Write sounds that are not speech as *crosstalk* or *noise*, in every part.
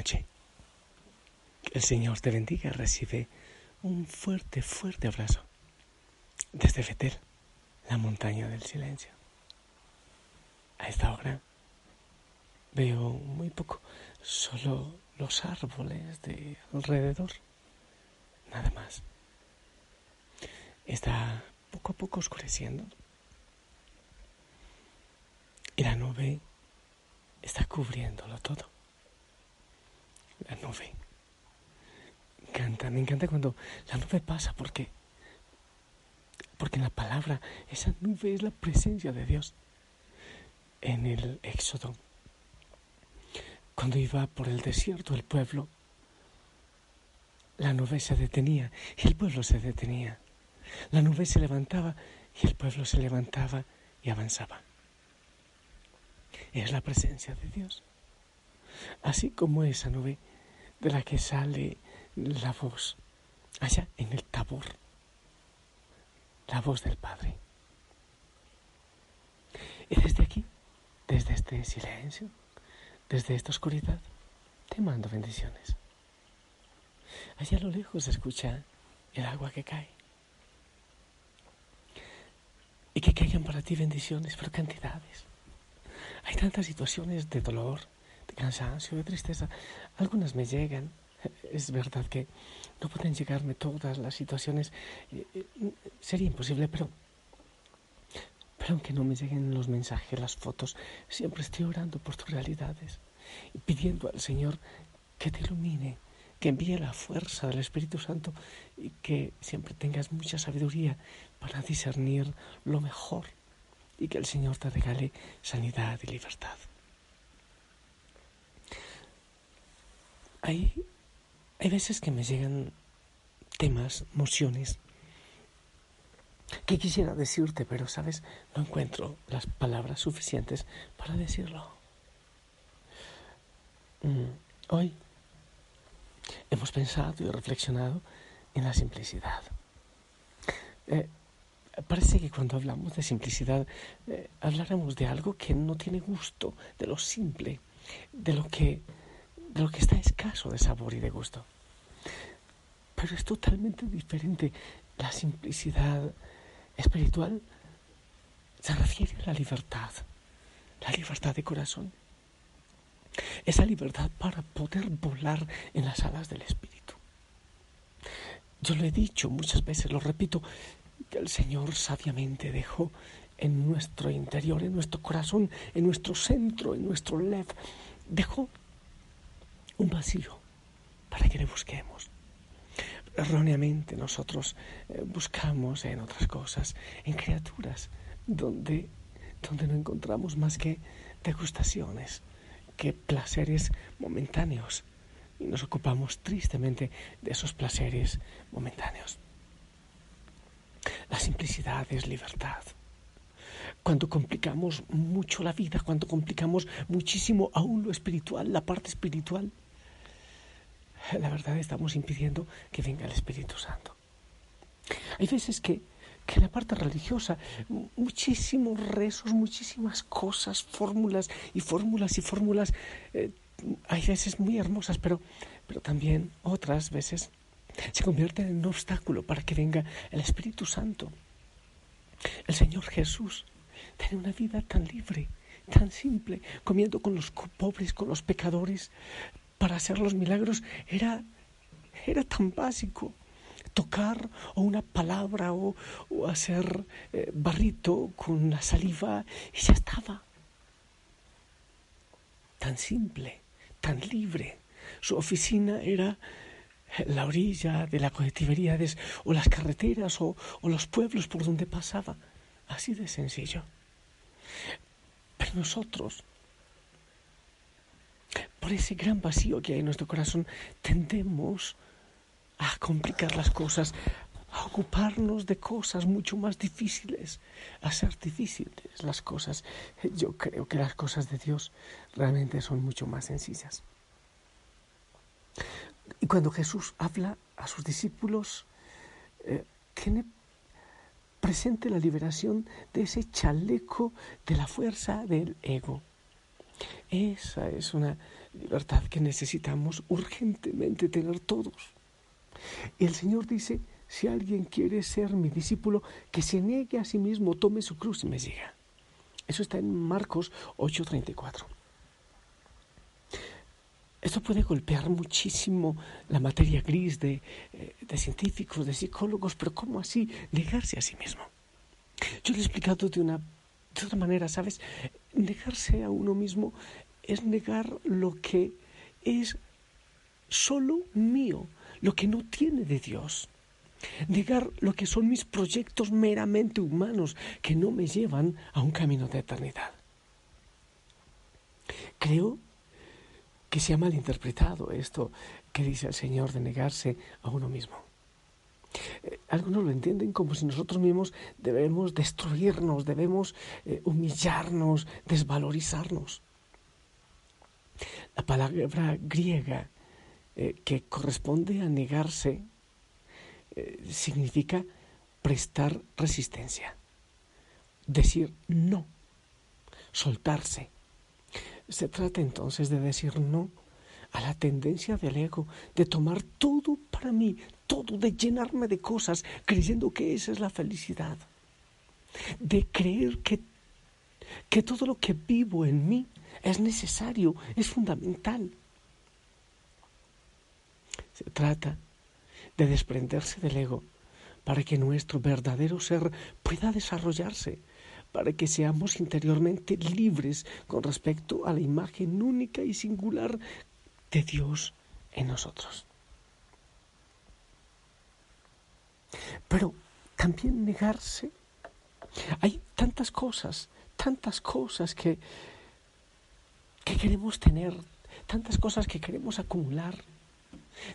noche. El Señor te bendiga. Recibe un fuerte, fuerte abrazo desde Fetel, la montaña del silencio. A esta hora veo muy poco, solo los árboles de alrededor, nada más. Está poco a poco oscureciendo y la nube está cubriéndolo todo. La nube. Me encanta, me encanta cuando la nube pasa porque porque en la palabra esa nube es la presencia de Dios. En el Éxodo, cuando iba por el desierto el pueblo, la nube se detenía y el pueblo se detenía. La nube se levantaba y el pueblo se levantaba y avanzaba. Es la presencia de Dios. Así como esa nube de la que sale la voz allá en el tabor la voz del Padre. Y desde aquí, desde este silencio, desde esta oscuridad, te mando bendiciones. Allá a lo lejos se escucha el agua que cae. Y que caigan para ti bendiciones por cantidades. Hay tantas situaciones de dolor, cansancio, de tristeza. Algunas me llegan, es verdad que no pueden llegarme todas las situaciones, eh, eh, sería imposible, pero, pero aunque no me lleguen los mensajes, las fotos, siempre estoy orando por tus realidades y pidiendo al Señor que te ilumine, que envíe la fuerza del Espíritu Santo y que siempre tengas mucha sabiduría para discernir lo mejor y que el Señor te regale sanidad y libertad. Hay hay veces que me llegan temas, mociones, que quisiera decirte, pero, ¿sabes? No encuentro las palabras suficientes para decirlo. Mm, hoy hemos pensado y reflexionado en la simplicidad. Eh, parece que cuando hablamos de simplicidad eh, hablaremos de algo que no tiene gusto, de lo simple, de lo que de lo que está escaso de sabor y de gusto. Pero es totalmente diferente. La simplicidad espiritual se refiere a la libertad, la libertad de corazón. Esa libertad para poder volar en las alas del Espíritu. Yo lo he dicho muchas veces, lo repito, que el Señor sabiamente dejó en nuestro interior, en nuestro corazón, en nuestro centro, en nuestro lev, dejó un vacío para que le busquemos. Erróneamente nosotros eh, buscamos en otras cosas, en criaturas, donde, donde no encontramos más que degustaciones, que placeres momentáneos. Y nos ocupamos tristemente de esos placeres momentáneos. La simplicidad es libertad. Cuando complicamos mucho la vida, cuando complicamos muchísimo aún lo espiritual, la parte espiritual, la verdad estamos impidiendo que venga el Espíritu Santo. Hay veces que, que en la parte religiosa, muchísimos rezos, muchísimas cosas, fórmulas y fórmulas y fórmulas, eh, hay veces muy hermosas, pero, pero también otras veces se convierten en un obstáculo para que venga el Espíritu Santo. El Señor Jesús tiene una vida tan libre, tan simple, comiendo con los pobres, con los pecadores, para hacer los milagros era, era tan básico. Tocar o una palabra o, hacer eh, barrito con la saliva y ya estaba. Tan simple, tan libre. Su oficina era la orilla de la Tiberíades o las carreteras o, o los pueblos por donde pasaba. Así de sencillo. Pero nosotros por ese gran vacío que hay en nuestro corazón, tendemos a complicar las cosas, a ocuparnos de cosas mucho más difíciles, a hacer difíciles las cosas. Yo creo que las cosas de Dios realmente son mucho más sencillas. Y cuando Jesús habla a sus discípulos, eh, tiene presente la liberación de ese chaleco de la fuerza del ego. Esa es una libertad que necesitamos urgentemente tener todos. Y el Señor dice, si alguien quiere ser mi discípulo, que se niegue a sí mismo, tome su cruz y me siga. Eso está en Marcos 8:34. Esto puede golpear muchísimo la materia gris de, eh, de, científicos, de psicólogos, pero ¿cómo así negarse a sí mismo? Yo lo he explicado de una de otra manera, ¿sabes? Negarse a uno mismo es negar lo que es solo mío, lo que no tiene de Dios. Negar lo que son mis proyectos meramente humanos que no me llevan a un camino de eternidad. Creo que se ha malinterpretado esto que dice el Señor de negarse a uno mismo. Eh, algunos lo entienden como si nosotros mismos debemos destruirnos, debemos eh, humillarnos, desvalorizarnos. La palabra griega eh, que corresponde a negarse significa prestar resistencia, decir no, soltarse. Se trata entonces de decir no a la tendencia del ego de tomar todo para mí, todo, de llenarme de cosas, creyendo que esa es la felicidad, de creer que, que todo lo que vivo en mí es necesario, es fundamental. Se trata de desprenderse del ego para que nuestro verdadero ser pueda desarrollarse, para que seamos interiormente libres con respecto a la imagen única y singular de Dios en nosotros. Pero también negarse. Hay tantas cosas, tantas cosas que, que queremos tener, tantas cosas que queremos acumular.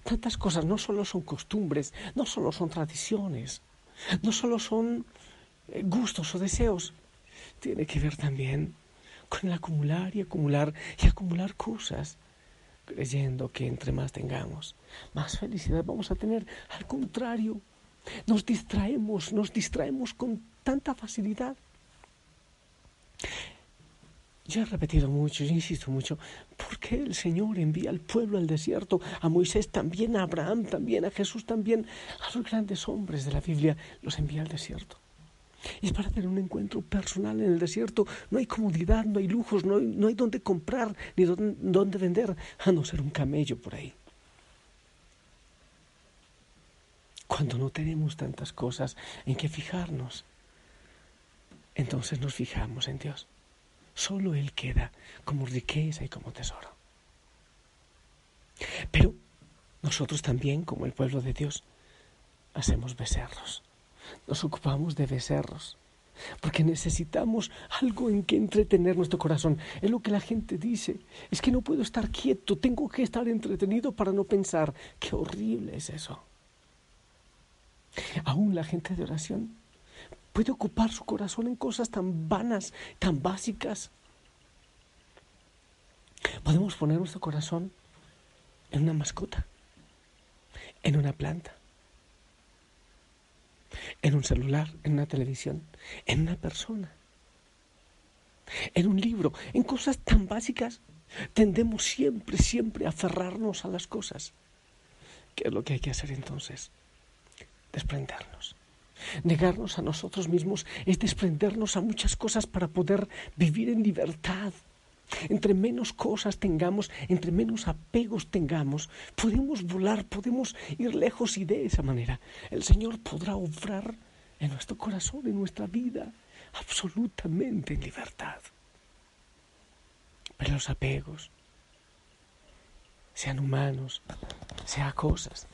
Tantas cosas no solo son costumbres, no solo son tradiciones, no solo son eh, gustos o deseos, tiene que ver también con el acumular y acumular y acumular cosas creyendo que entre más tengamos, más felicidad vamos a tener. Al contrario, nos distraemos, nos distraemos con tanta facilidad. Yo he repetido mucho, yo insisto mucho, ¿por qué el Señor envía al pueblo al desierto, a Moisés también, a Abraham también, a Jesús también, a los grandes hombres de la Biblia, los envía al desierto? es para tener un encuentro personal en el desierto. No hay comodidad, no hay lujos, no hay, no hay dónde comprar ni dónde vender, a no ser un camello por ahí. Cuando no tenemos tantas cosas en que fijarnos, entonces nos fijamos en Dios. Solo Él queda como riqueza y como tesoro. Pero nosotros también, como el pueblo de Dios, hacemos becerros nos ocupamos de becerros, porque necesitamos algo en que entretener nuestro corazón. Es lo que la gente dice, es que no puedo estar quieto, tengo que estar entretenido para no pensar. Qué horrible es eso. Aún la gente de oración puede ocupar su corazón en cosas tan vanas, tan básicas. Podemos poner nuestro corazón en una mascota, en una planta en un celular, en una televisión, en una persona, en un libro, en cosas tan básicas. Tendemos siempre, siempre a aferrarnos a las cosas. ¿Qué es lo que hay que hacer entonces? Desprendernos. Negarnos a nosotros mismos es desprendernos a muchas cosas para poder vivir en libertad. Entre menos cosas tengamos, entre menos apegos tengamos, podemos volar, podemos ir lejos y de esa manera el Señor podrá obrar en nuestro corazón, en nuestra vida, absolutamente en libertad. Pero los apegos, sean humanos, sean cosas,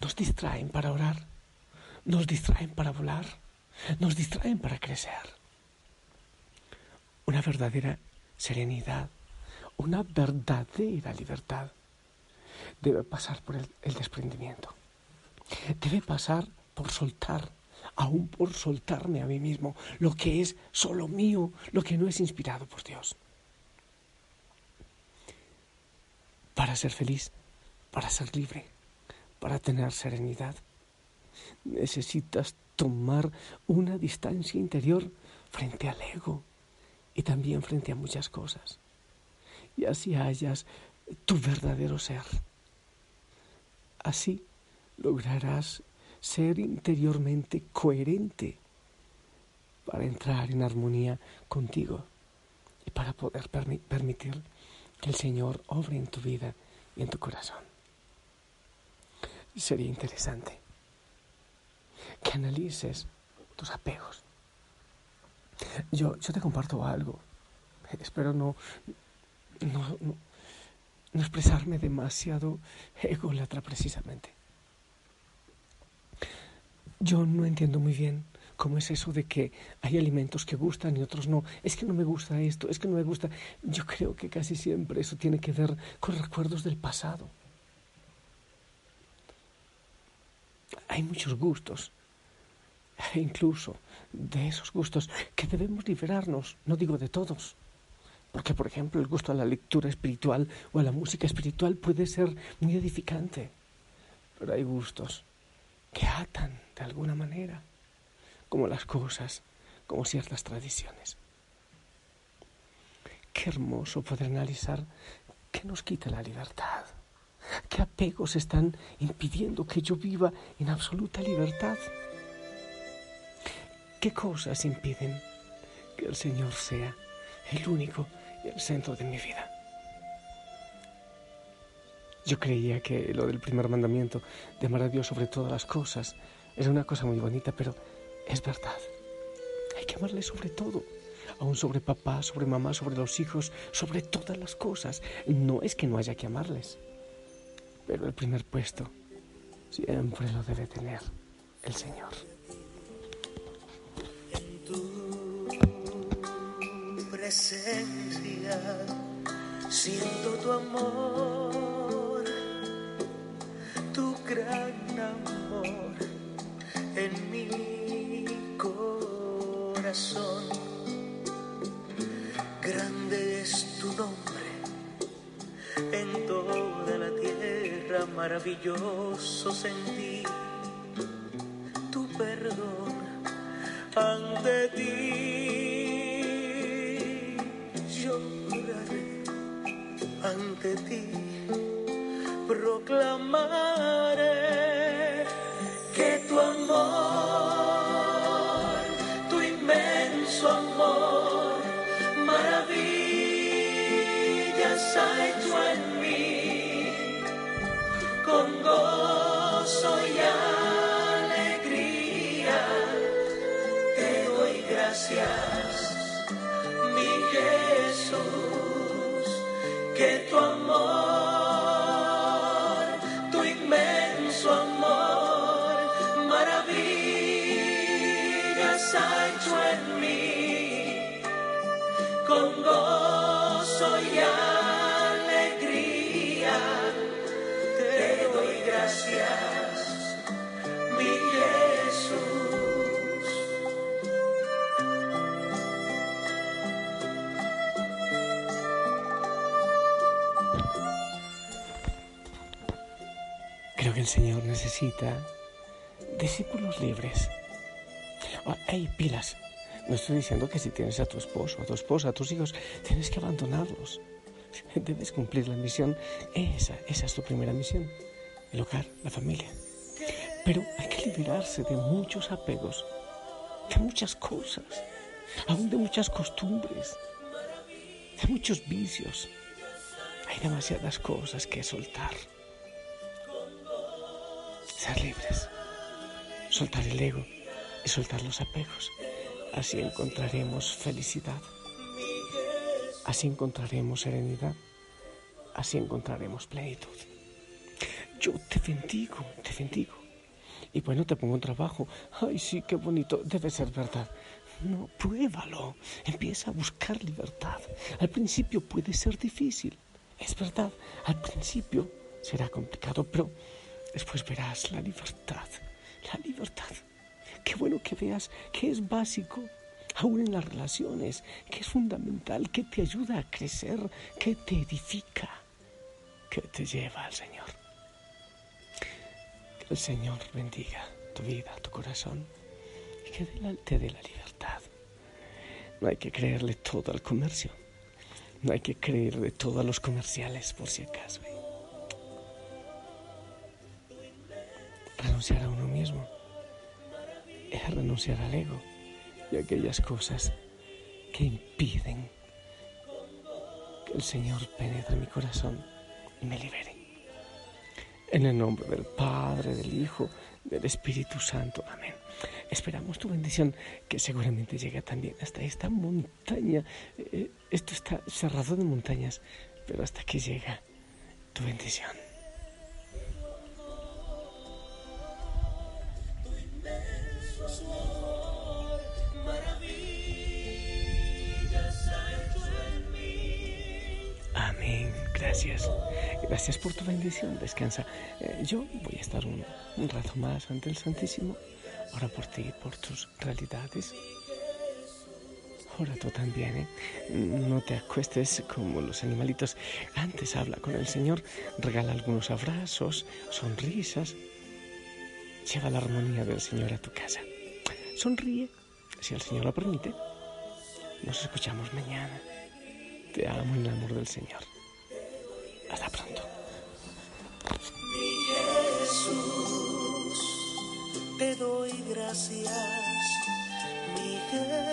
nos distraen para orar, nos distraen para volar, nos distraen para crecer una verdadera serenidad, una verdadera libertad. Debe pasar por el, desprendimiento. Debe pasar por soltar, aún por soltarme a mí mismo, lo que es solo mío, lo que no es inspirado por Dios. Para ser feliz, para ser libre, para tener serenidad, necesitas tomar una distancia interior frente al ego, y también frente a muchas cosas. y así hallas tu verdadero ser. Así lograrás ser interiormente coherente para entrar en armonía contigo y para poder permitir que el Señor obre en tu vida y en tu corazón. Sería interesante que analices tus apegos. Yo, yo te comparto algo. Espero no, no, no, expresarme demasiado ególatra precisamente. Yo no entiendo muy bien cómo es eso de que hay alimentos que gustan y otros no. Es que no me gusta esto, es que no me gusta. Yo creo que casi siempre eso tiene que ver con recuerdos del pasado. Hay muchos gustos, e *laughs* incluso de esos gustos que debemos liberarnos, no digo de todos. Porque, por ejemplo, el gusto a la lectura espiritual o a la música espiritual puede ser muy edificante. Pero hay gustos que atan de alguna manera, como las cosas, como ciertas tradiciones. Qué hermoso poder analizar qué nos quita la libertad, qué apegos están impidiendo que yo viva en absoluta libertad. ¿Qué cosas impiden que el Señor sea el único y el centro de mi vida? Yo creía que lo del primer mandamiento de amar a Dios sobre todas las cosas era una cosa muy bonita, pero es verdad. Hay que amarle sobre todo, aún sobre papá, sobre mamá, sobre los hijos, sobre todas las cosas. No es que no haya que amarles, pero el primer puesto siempre lo debe tener el Señor. Presencia, siento tu amor, tu gran amor en mi corazón. Grande es tu nombre en toda la tierra, maravilloso sentir tu perdón ante ti proclamaré que tu amor, tu inmenso amor, maravillas ha hecho en mí, con gozo y alegría te doy gracias, mi Jesús que tu amor, en mí, con gozo y alegría te doy gracias, mi Jesús. Creo que el Señor necesita discípulos libres. Hay ah, pilas. No estoy diciendo que si tienes a tu esposo, a tu esposa, a tus hijos, tienes que abandonarlos. *laughs* Debes cumplir la misión. Esa, esa es tu primera misión. El hogar, la familia. Pero hay que liberarse de muchos apegos, de muchas cosas, aún de muchas costumbres, de muchos vicios. Hay demasiadas cosas que soltar ser libres, soltar el ego y soltar los apegos. Así encontraremos felicidad, así encontraremos serenidad, así encontraremos plenitud. Yo te bendigo, te bendigo. Y bueno, te pongo un trabajo. Ay, sí, qué bonito. Debe ser verdad. No, pruébalo. Empieza a buscar libertad. Al principio puede ser difícil. Es verdad. Al principio será complicado, pero Después verás la libertad, la libertad. Qué bueno que veas que es básico, aún en las relaciones, que es fundamental, que te ayuda a crecer, que te edifica, que te lleva al Señor. Que el Señor bendiga tu vida, tu corazón y que te dé la libertad. No hay que creerle todo al comercio. No hay que creer de todos los comerciales, por si acaso. Renunciar a uno mismo es renunciar al ego y a aquellas cosas que impiden que el Señor penetre mi corazón y me libere. En el nombre del Padre, del Hijo, del Espíritu Santo. Amén. Esperamos tu bendición que seguramente llega también hasta esta montaña. Eh, esto está cerrado de montañas, pero hasta que llega tu bendición. Gracias. Gracias por tu bendición. Descansa. Eh, yo voy a estar un, un rato más ante el Santísimo. Ora por ti, por tus realidades. Ora tú también, ¿eh? No te acuestes como los animalitos. Antes habla con el Señor, regala algunos abrazos, sonrisas. Lleva la armonía del Señor a tu casa. Sonríe, si el Señor lo permite. Nos escuchamos mañana. Te amo en el amor del Señor. Hasta pronto. Mi Jesús, te doy gracias, mi Jesús.